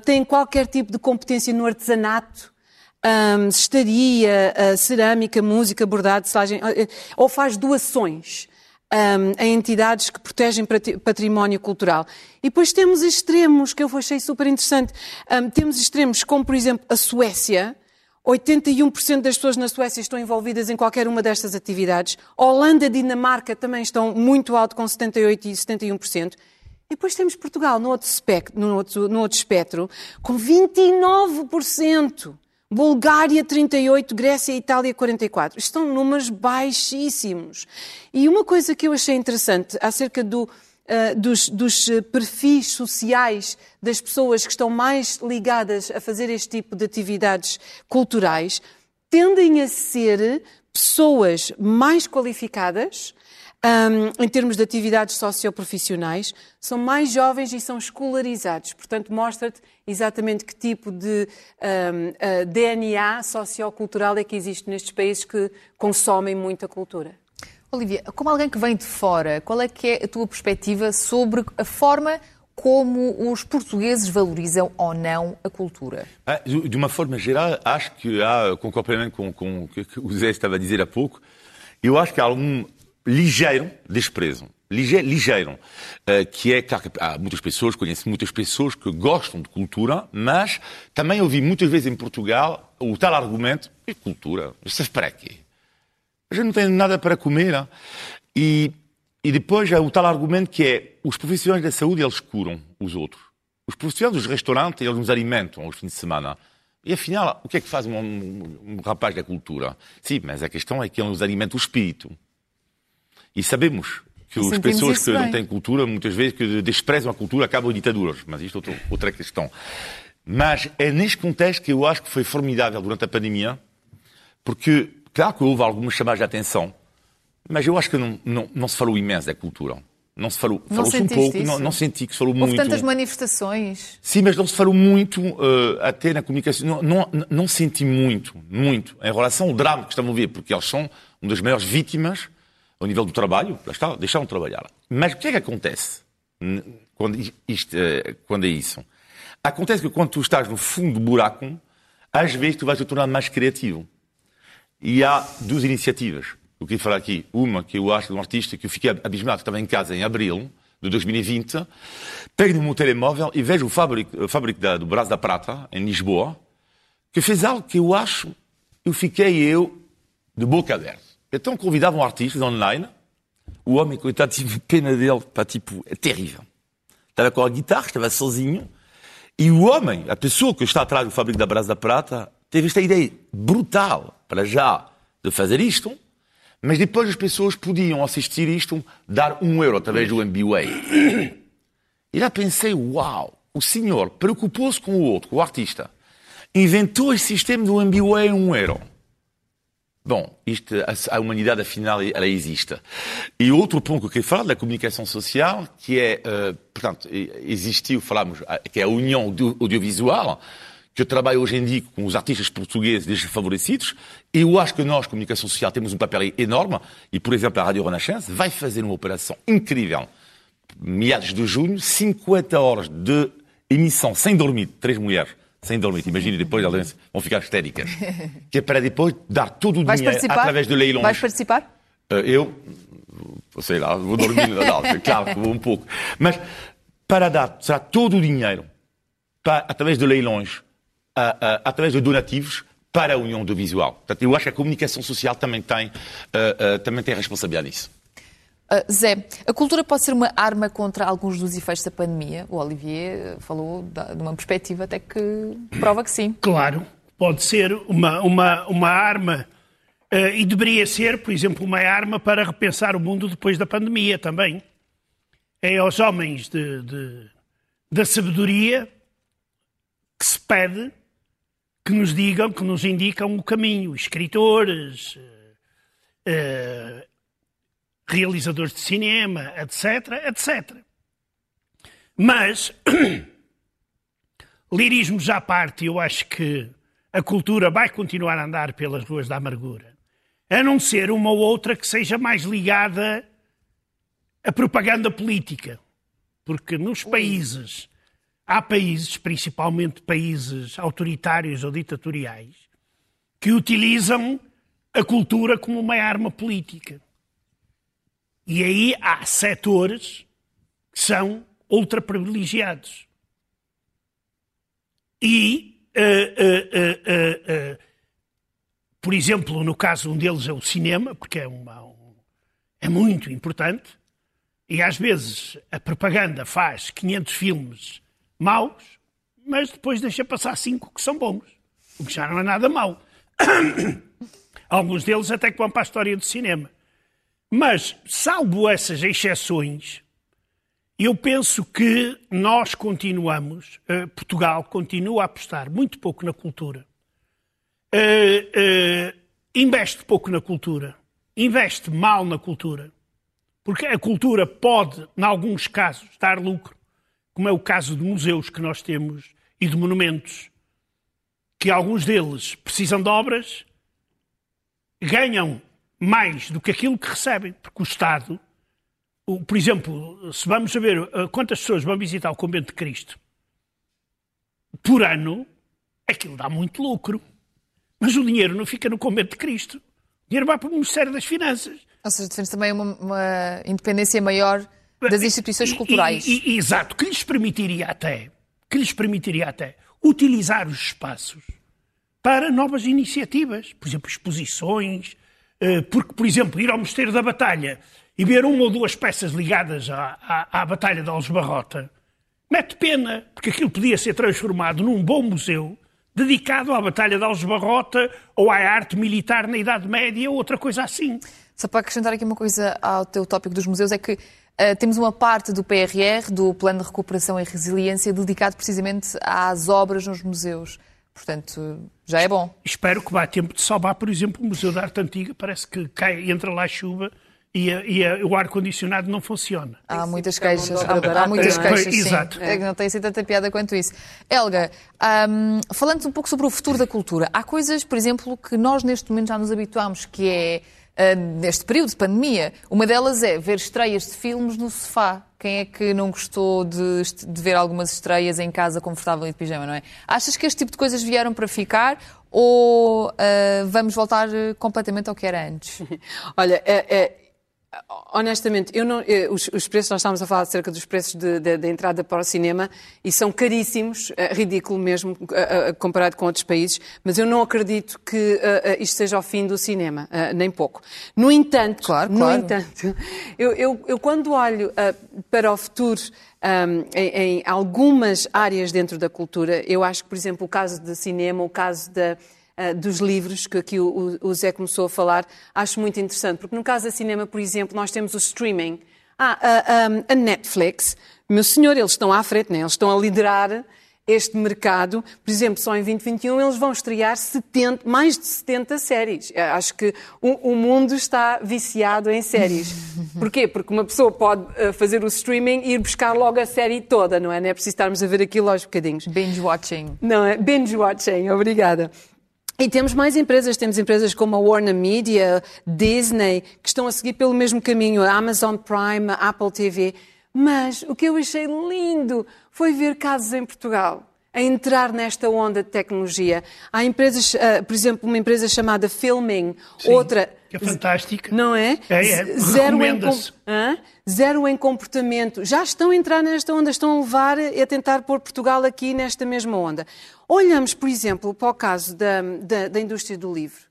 Speaker 2: Têm qualquer tipo de competência no artesanato, um, estaria, uh, cerâmica, música, bordado, selagem, ou faz doações um, a entidades que protegem património cultural. E depois temos extremos, que eu achei super interessante. Um, temos extremos como, por exemplo, a Suécia. 81% das pessoas na Suécia estão envolvidas em qualquer uma destas atividades. Holanda e Dinamarca também estão muito alto, com 78% e 71%. E depois temos Portugal no outro, espectro, no outro, no outro espectro, com 29%. Bulgária 38, Grécia e Itália 44. Estão números baixíssimos. E uma coisa que eu achei interessante acerca do, uh, dos, dos eh, perfis sociais das pessoas que estão mais ligadas a fazer este tipo de atividades culturais tendem a ser pessoas mais qualificadas, um, em termos de atividades socioprofissionais, são mais jovens e são escolarizados. Portanto, mostra-te exatamente que tipo de um, uh, DNA sociocultural é que existe nestes países que consomem muita cultura.
Speaker 1: Olivia, como alguém que vem de fora, qual é que é a tua perspectiva sobre a forma como os portugueses valorizam ou não a cultura?
Speaker 3: Ah, de uma forma geral, acho que há, com complemento com, com o que o Zé estava a dizer há pouco, eu acho que há algum ligeiro desprezo. Ligeiro, ligeiro uh, que é, claro que há muitas pessoas, conheço muitas pessoas que gostam de cultura, mas também ouvi muitas vezes em Portugal o tal argumento, e cultura, isso é para quê? A gente não tem nada para comer. E, e depois há o tal argumento que é, os profissionais da saúde, eles curam os outros. Os profissionais dos restaurantes, eles nos alimentam aos fins de semana. E afinal, o que é que faz um, um, um rapaz da cultura? Sim, mas a questão é que ele nos alimenta o espírito. E sabemos que as pessoas que bem. não têm cultura, muitas vezes, que desprezam a cultura, acabam em ditaduras. Mas isto é outra questão. Mas é neste contexto que eu acho que foi formidável durante a pandemia, porque, claro que houve algumas chamadas de atenção, mas eu acho que não, não, não se falou imenso da cultura. Não se falou, falou-se um pouco, não, não, senti que se falou
Speaker 1: Houve
Speaker 3: muito.
Speaker 1: Houve tantas manifestações.
Speaker 3: Sim, mas não se falou muito uh, até na comunicação. Não, não, não senti muito, muito, em relação ao drama que estamos a ver, porque eles são uma das maiores vítimas ao nível do trabalho, lá está, deixaram de trabalhar. Mas o que é que acontece quando, isto, uh, quando é isso? Acontece que quando tu estás no fundo do buraco, às vezes tu vais te tornar mais criativo. E há duas iniciativas eu queria falar aqui uma que eu acho de um artista que eu fiquei abismado, estava em casa em abril de 2020, pego no meu telemóvel e vejo o fábrico, fábrico da, do Brás da Prata, em Lisboa, que fez algo que eu acho, eu fiquei eu de boca aberta. Então convidavam artistas online, o homem, coitado, tive pena dele, pá, tipo, é terrível. Estava com a guitarra, estava sozinho, e o homem, a pessoa que está atrás do fábrico da Brás da Prata, teve esta ideia brutal, para já, de fazer isto, mas depois as pessoas podiam assistir isto, dar um euro através do MBWay. E lá pensei, uau, o senhor preocupou-se com o outro, com o artista. Inventou esse sistema do MBWay um euro. Bom, isto, a, humanidade afinal ela existe. E outro ponto que eu queria falar da comunicação social, que é, uh, portanto, existiu, falamos, que é a união audiovisual, que eu trabalho hoje em dia com os artistas portugueses desfavorecidos, e eu acho que nós, comunicação social, temos um papel enorme, e, por exemplo, a Rádio Renascença vai fazer uma operação incrível. Meados de junho, 50 horas de emissão sem dormir, três mulheres, sem dormir. Imagina depois elas vão ficar histéricas. <laughs> Que é para depois dar todo o dinheiro através de leilões.
Speaker 1: Vais participar?
Speaker 3: Eh, eu, sei lá, vou dormir, não, <laughs> claro que vou um pouco. Mas para dar, será todo o dinheiro para, através de leilões através de donativos para a União Audiovisual. Portanto, eu acho que a comunicação social também tem, também tem responsabilidade nisso.
Speaker 1: Uh, Zé, a cultura pode ser uma arma contra alguns dos efeitos da pandemia? O Olivier falou de uma perspectiva até que prova que sim.
Speaker 4: Claro, pode ser uma, uma, uma arma uh, e deveria ser, por exemplo, uma arma para repensar o mundo depois da pandemia também. É aos homens de, de da sabedoria que se pede que nos digam, que nos indicam o caminho. Escritores, uh, realizadores de cinema, etc, etc. Mas, <clears throat> lirismos à parte, eu acho que a cultura vai continuar a andar pelas ruas da amargura. A não ser uma ou outra que seja mais ligada à propaganda política. Porque nos países há países, principalmente países autoritários ou ditatoriais, que utilizam a cultura como uma arma política. E aí há setores que são ultra-privilegiados. E, uh, uh, uh, por exemplo, no caso um deles é o cinema, porque é, uma, um, é muito importante, e às vezes a propaganda faz 500 filmes maus, mas depois deixa passar cinco que são bons, o que já não é nada mau. <coughs> Alguns deles até que vão para a história do cinema. Mas, salvo essas exceções, eu penso que nós continuamos, uh, Portugal continua a apostar muito pouco na cultura. Uh, uh, investe pouco na cultura. Investe mal na cultura. Porque a cultura pode, em alguns casos, dar lucro como é o caso de museus que nós temos e de monumentos, que alguns deles precisam de obras, ganham mais do que aquilo que recebem, porque o Estado, por exemplo, se vamos ver eh, quantas pessoas vão visitar o Convento de Cristo por ano, aquilo dá muito lucro. Mas o dinheiro não fica no Convento de Cristo. O dinheiro vai para o Ministério das Finanças.
Speaker 1: Ou seja, defende também uma, uma independência maior das instituições culturais.
Speaker 4: E, e, exato, que lhes permitiria até, que lhes permitiria até utilizar os espaços para novas iniciativas, por exemplo, exposições, eh, porque, por exemplo, ir ao Mosteiro da Batalha e ver uma ou duas peças ligadas à, à, à Batalha de Algebarrota, mete pena, porque aquilo podia ser transformado num bom museu dedicado à Batalha de Algebarrota ou à arte militar na Idade Média ou outra coisa assim.
Speaker 1: Só para acrescentar aqui uma coisa ao teu tópico dos museus, é que uh, temos uma parte do PRR, do Plano de Recuperação e Resiliência, dedicado precisamente às obras nos museus. Portanto, já é bom.
Speaker 4: Espero que vá tempo de salvar, por exemplo, o Museu da Arte Antiga. Parece que cai, entra lá chuva e, a, e a, o ar-condicionado não funciona.
Speaker 1: Há muitas queixas. Há, há muitas queixas, sim. Exato. É que não tem assim tanta piada quanto isso. Helga, um, falando um pouco sobre o futuro da cultura, há coisas, por exemplo, que nós neste momento já nos habituamos, que é neste período de pandemia. Uma delas é ver estreias de filmes no sofá. Quem é que não gostou de, de, ver algumas estreias em casa confortável e de pijama, não é? Achas que este tipo de coisas vieram para ficar ou uh, vamos voltar completamente ao que era antes? <laughs>
Speaker 2: Olha, é, é Honestamente, eu não, eu, os, os, preços, nós estávamos a falar acerca dos preços da entrada para o cinema e são caríssimos, é, ridículo mesmo, comparado com outros países, mas eu não acredito que isto seja o fim do cinema, nem pouco. No entanto,
Speaker 1: claro,
Speaker 2: no claro. entanto eu, eu, eu, quando olho para o futuro um, em, em algumas áreas dentro da cultura, eu acho que, por exemplo, o caso do cinema, o caso da uh, dos livros, que aqui o, o, Zé começou a falar, acho muito interessante, porque no caso da cinema, por exemplo, nós temos o streaming. Ah, a, a, a Netflix, meu senhor, eles estão à frente, né? eles estão a liderar este mercado. Por exemplo, só em 2021 eles vão estrear 70, mais de 70 séries. Acho que o, o, mundo está viciado em séries. <laughs> Porquê? Porque uma pessoa pode fazer o streaming e ir buscar logo a série toda, não é? Não é preciso estarmos a ver aquilo aos bocadinhos.
Speaker 1: Binge watching.
Speaker 2: Não é? Binge watching, obrigada. E temos mais empresas, temos empresas como a Warner Media, Disney, que estão a seguir pelo mesmo caminho, a Amazon Prime, a Apple TV. Mas o que eu achei lindo foi ver casos em Portugal a entrar nesta onda de tecnologia. Há empresas, uh, por exemplo, uma empresa chamada Filming,
Speaker 4: Sim,
Speaker 2: outra.
Speaker 4: Que é fantástica.
Speaker 2: Não é?
Speaker 4: É, é.
Speaker 2: Zero em, Zero em comportamento. Já estão a entrar nesta onda, estão a levar a tentar pôr Portugal aqui nesta mesma onda. Olhamos, por exemplo, para o caso da, da, da indústria do livro.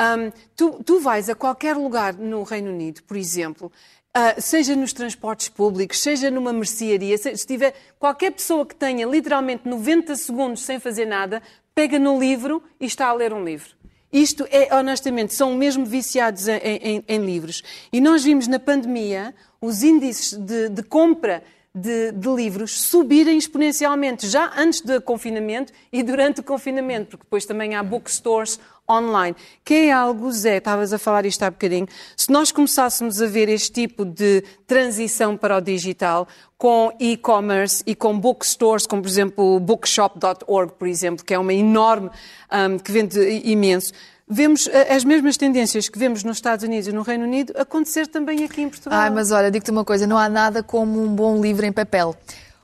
Speaker 2: Um, tu, tu vais a qualquer lugar no Reino Unido, por exemplo, Uh, seja nos transportes públicos, seja numa mercearia, se, tiver qualquer pessoa que tenha literalmente 90 segundos sem fazer nada, pega no livro e está a ler um livro. Isto é, honestamente, são mesmo viciados em, em, em livros. E nós vimos na pandemia os índices de, de compra de, de, livros subirem exponencialmente, já antes do confinamento e durante o confinamento, porque depois também há bookstores online, que é algo, Zé, estavas a falar isto há bocadinho, se nós começássemos a ver este tipo de transição para o digital, com e-commerce e com bookstores, como por exemplo bookshop.org, por exemplo, que é uma enorme, um, que vende imenso, vemos eh, as mesmas tendências que vemos nos Estados Unidos e no Reino Unido acontecer também aqui em Portugal.
Speaker 1: Ah, mas olha, digo-te uma coisa, não há nada como um bom livro em papel.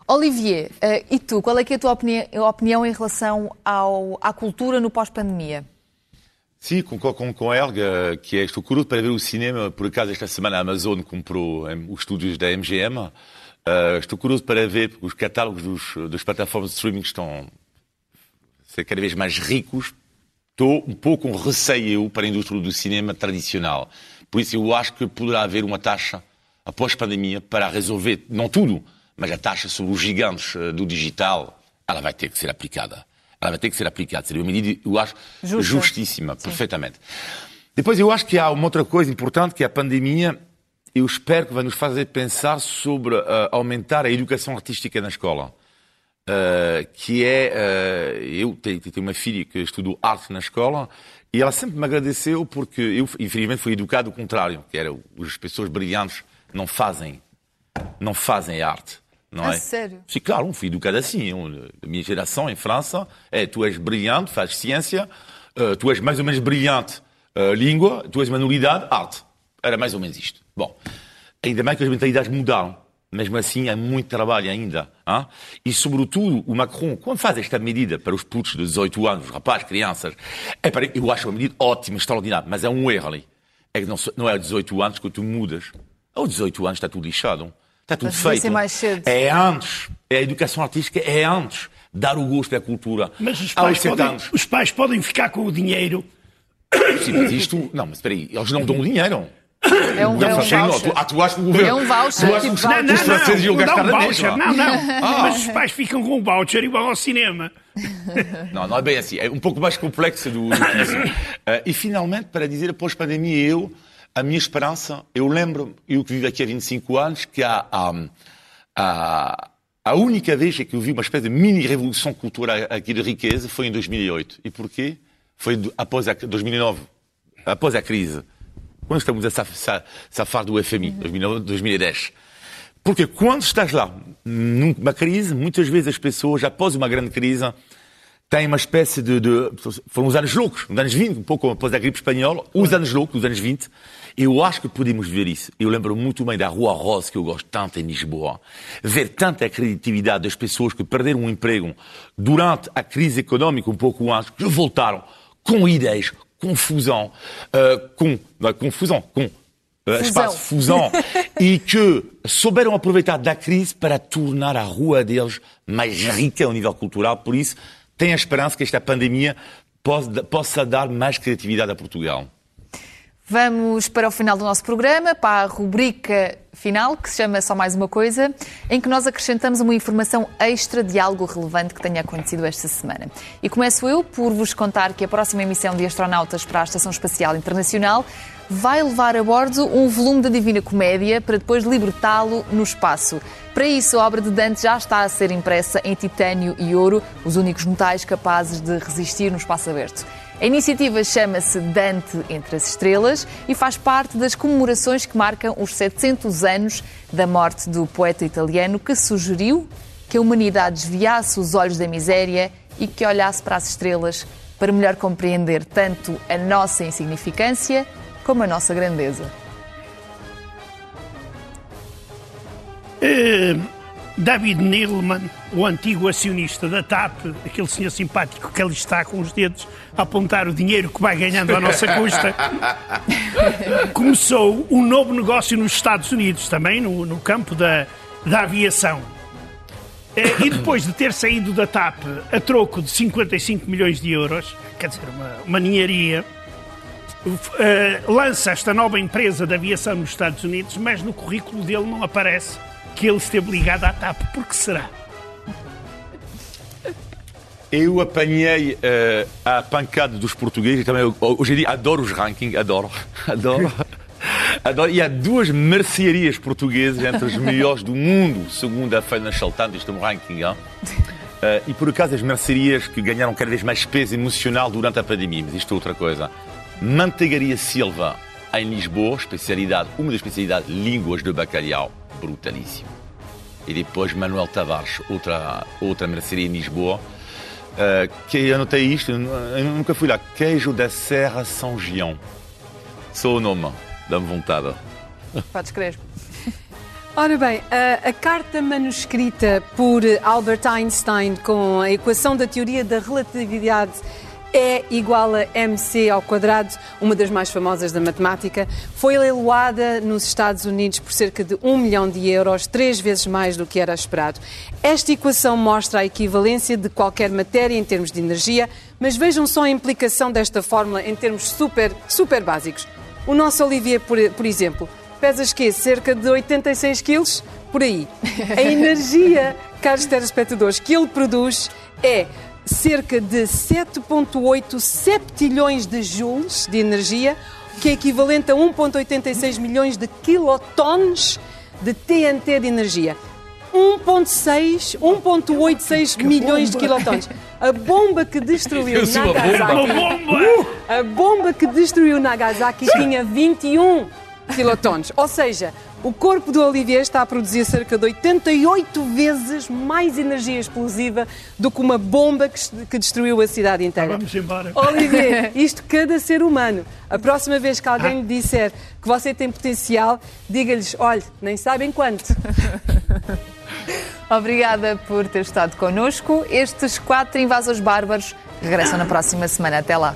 Speaker 1: Olivier, uh, e tu, qual é, é a tua opinião, opinião em relação ao, à cultura no pós-pandemia?
Speaker 3: Sim, concordo com, com a Helga, que é, estou curioso para ver o cinema. Por acaso, esta semana a Amazon comprou um, os estúdios da MGM. Uh, eh, estou curioso para ver os catálogos dos, das plataformas de streaming estão a ser cada vez mais ricos estou um pouco com receio para a indústria do cinema tradicional. Por isso, eu acho que poderá haver uma taxa após pandemia para resolver, não tudo, mas a taxa sobre os gigantes eh, do digital, ela vai ter que ser aplicada. Ela vai ter que ser aplicada. Seria uma medida, eu acho, Justa. justíssima, Sim. perfeitamente. Depois, eu acho que há uma outra coisa importante, que é a pandemia, eu espero que vai nos fazer pensar sobre uh, aumentar a educação artística na escola. Uh, que é. Uh, eu tenho, tenho, uma filha que estudou arte na escola e ela sempre me agradeceu porque eu, infelizmente, fui educado o contrário, que era as pessoas brilhantes não fazem, não fazem arte. Não
Speaker 1: ah,
Speaker 3: é?
Speaker 1: sério?
Speaker 3: Sim, claro, fui educado assim. Eu, a minha geração em França é tu és brilhante, fazes ciência, uh, tu és mais ou menos brilhante, língua, tu és manualidade, arte. Era mais ou menos isto. Bom, ainda mais que as mentalidades mudaram mesmo assim há muito trabalho ainda. Hein? E, sobretudo, o Macron, quando faz esta medida para os putos de 18 anos, rapazes, crianças, é para, eu acho uma medida ótima, extraordinária, mas é um erro ali. é que não, não é aos 18 anos que tu mudas. Aos 18 anos está tudo lixado. Está tudo
Speaker 1: Mas
Speaker 3: feito.
Speaker 1: ser mais cedo.
Speaker 3: É antes. É a educação artística é antes. Dar o gosto à cultura.
Speaker 4: Mas os
Speaker 3: Aos
Speaker 4: pais,
Speaker 3: 7
Speaker 4: podem,
Speaker 3: anos.
Speaker 4: os pais podem ficar com o dinheiro.
Speaker 3: Sim, mas isto. Não, mas espera aí. Eles não dão dinheiro.
Speaker 1: É um,
Speaker 3: Não,
Speaker 1: é um
Speaker 3: não,
Speaker 1: voucher.
Speaker 3: tu, ah, tu achas que o governo.
Speaker 1: É um voucher,
Speaker 3: Tu achas
Speaker 1: tipo
Speaker 3: que os- os franceses iam
Speaker 4: não
Speaker 3: gastar
Speaker 4: dá um voucher. Não, não.
Speaker 3: Ah.
Speaker 4: Mas os pais ficam com um voucher e vão ao cinema.
Speaker 3: Não, não é bem assim. É um pouco mais complexo do, do que isso. Eh, <laughs> e finalmente, para dizer, após a pandemia, eu, a minha esperança, eu lembro, eu que vivo aqui há 25 anos, que há, há, há- a única vez que eu vi uma espécie de mini-revolução cultural aqui de riqueza foi em 2008. E porquê? Foi após a 2009, após a crise. Quando estamos a saf- sa- safar do FMI, 2009, 2010. Porque quando estás lá, numa crise, muitas vezes as pessoas, após uma grande crise, têm uma espécie de, de- Foram os anos loucos, os anos 20, um pouco após a gripe espanhola, os anos loucos, os anos 20. Eu acho que podemos ver isso. Eu lembro muito bem da Rua Rosa, que eu gosto tanto em Lisboa. Ver tanta criatividade das pessoas que perderam o emprego durante a crise económica, um pouco antes, que voltaram com ideias, confusão, eh, com. não é confusão, com. espaço fusão e que souberam aproveitar da crise para tornar a rua deles mais rica ao nível cultural. Por isso, tenho a esperança que esta pandemia possa, possa dar mais criatividade a Portugal.
Speaker 1: Vamos para o final do nosso programa, para a rubrica final, que se chama Só Mais Uma Coisa, em que nós acrescentamos uma informação extra de algo relevante que tenha acontecido esta semana. E começo eu por vos contar que a próxima emissão de astronautas para a Estação Espacial Internacional vai levar a bordo um volume da Divina Comédia para depois libertá-lo no espaço. Para isso, a obra de Dante já está a ser impressa em titânio e ouro, os únicos metais capazes de resistir no espaço aberto. A iniciativa chama-se Dante entre as Estrelas e faz parte das comemorações que marcam os 700 anos da morte do poeta italiano que sugeriu que a humanidade desviasse os olhos da miséria e que olhasse para as estrelas para melhor compreender tanto a nossa insignificância como a nossa grandeza.
Speaker 4: Eh, David Neilman, o antigo acionista da TAP, aquele senhor simpático que ali está com os dedos a apontar o dinheiro que vai ganhando à nossa custa, <laughs> começou um novo negócio nos Estados Unidos, também no, no campo da, da aviação. Eh, E depois de ter saído da TAP a troco de 55 milhões de euros, quer dizer, uma, uma ninharia, eh, lança esta nova empresa de aviação nos Estados Unidos, mas no currículo dele não aparece que ele esteve ligado à TAP. Por que será?
Speaker 3: Eu apanhei eh, a pancada dos portugueses também hoje em dia adoro os rankings, adoro, <laughs> adoro. adoro. E há duas mercearias portuguesas entre os melhores do mundo, segundo a Financial Times, isto é um ranking. Eh, e por acaso as mercearias que ganharam cada vez mais peso emocional durante a pandemia, mas isto é outra coisa. Manteigaria Silva, em Lisboa, especialidade, uma das especialidades línguas de bacalhau, brutalíssimo. E depois Manuel Tavares, outra, outra mercearia em Lisboa, Uh, que eu anotei isto, eu nunca fui lá. Queijo da Serra São Gião. Só o nome, dá-me vontade.
Speaker 1: Podes crer. <laughs>
Speaker 2: Ora bem, a, a carta manuscrita por Albert Einstein com a equação da teoria da relatividade é igual a mc ao quadrado, uma das mais famosas da matemática, foi leiloada nos Estados Unidos por cerca de um milhão de euros, três vezes mais do que era esperado. Esta equação mostra a equivalência de qualquer matéria em termos de energia, mas vejam só a implicação desta fórmula em termos super, super básicos. O nosso Olivier, por, por exemplo, pesas que cerca de 86 quilos, por aí. A <laughs> energia, caros telespectadores, que ele produz é cerca de 7,8 septilhões de joules de energia, que é equivalente a 1,86 milhões de quilotons de TNT de energia. 1,6, 1,86 milhões de quilotons. A bomba que destruiu <laughs>
Speaker 3: Eu sou uma bomba.
Speaker 2: Nagasaki.
Speaker 4: Bomba!
Speaker 2: A bomba que destruiu Nagasaki tinha 21 quilotons. Ou seja, o corpo do Olivier está a produzir cerca de 88 vezes mais energia explosiva do que uma bomba que, que destruiu a cidade inteira.
Speaker 4: Vamos embora. <laughs>
Speaker 2: Olivier, <laughs> isto cada ser humano. A próxima vez que alguém lhe disser que você tem potencial, diga-lhes, olhe, nem sabem quanto. <laughs>
Speaker 1: Obrigada por ter estado connosco. Estes quatro invasores bárbaros regressam na próxima semana. Até lá.